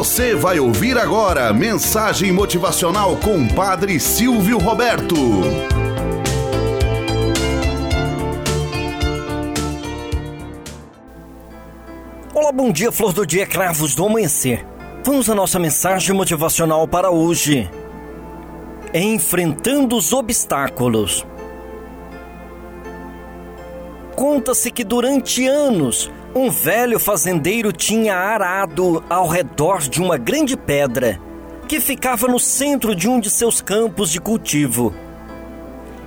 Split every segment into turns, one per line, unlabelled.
Você vai ouvir agora mensagem motivacional com Padre Silvio Roberto.
Olá, bom dia, flor do dia, cravos do amanhecer. Vamos à nossa mensagem motivacional para hoje. Enfrentando os obstáculos. Conta-se que durante anos um velho fazendeiro tinha arado ao redor de uma grande pedra que ficava no centro de um de seus campos de cultivo.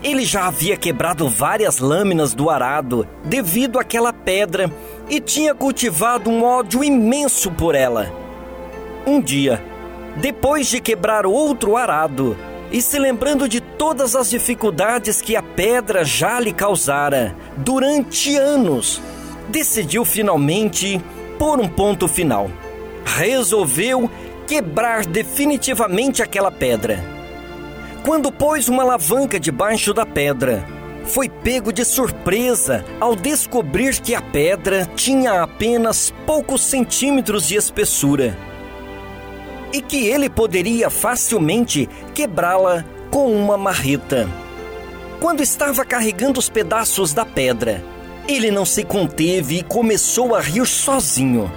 Ele já havia quebrado várias lâminas do arado devido àquela pedra e tinha cultivado um ódio imenso por ela. Um dia, depois de quebrar outro arado e se lembrando de todas as dificuldades que a pedra já lhe causara durante anos, decidiu finalmente pôr um ponto final. Resolveu quebrar definitivamente aquela pedra. Quando pôs uma alavanca debaixo da pedra, foi pego de surpresa ao descobrir que a pedra tinha apenas poucos centímetros de espessura e que ele poderia facilmente quebrá-la com uma marreta. Quando estava carregando os pedaços da pedra, ele não se conteve e começou a rir sozinho,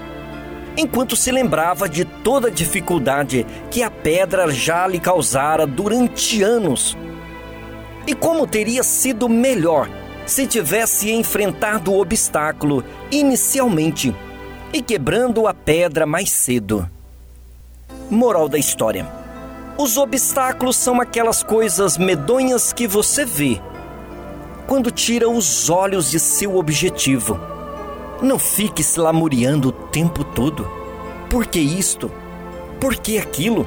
enquanto se lembrava de toda a dificuldade que a pedra já lhe causara durante anos. E como teria sido melhor se tivesse enfrentado o obstáculo inicialmente e quebrando a pedra mais cedo. Moral da história: Os obstáculos são aquelas coisas medonhas que você vê quando tira os olhos de seu objetivo. Não fique se lamuriando o tempo todo. Por que isto? Por que aquilo?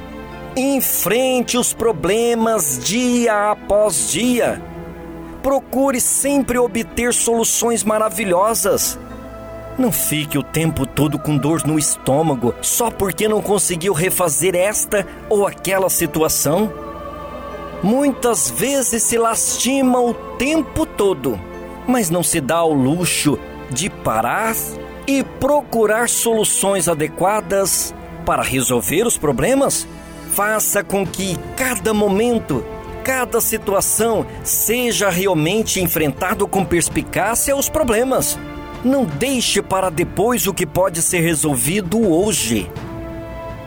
Enfrente os problemas dia após dia. Procure sempre obter soluções maravilhosas. Não fique o tempo todo com dor no estômago só porque não conseguiu refazer esta ou aquela situação muitas vezes se lastima o tempo todo, mas não se dá ao luxo de parar e procurar soluções adequadas para resolver os problemas? Faça com que cada momento, cada situação seja realmente enfrentado com perspicácia os problemas. Não deixe para depois o que pode ser resolvido hoje.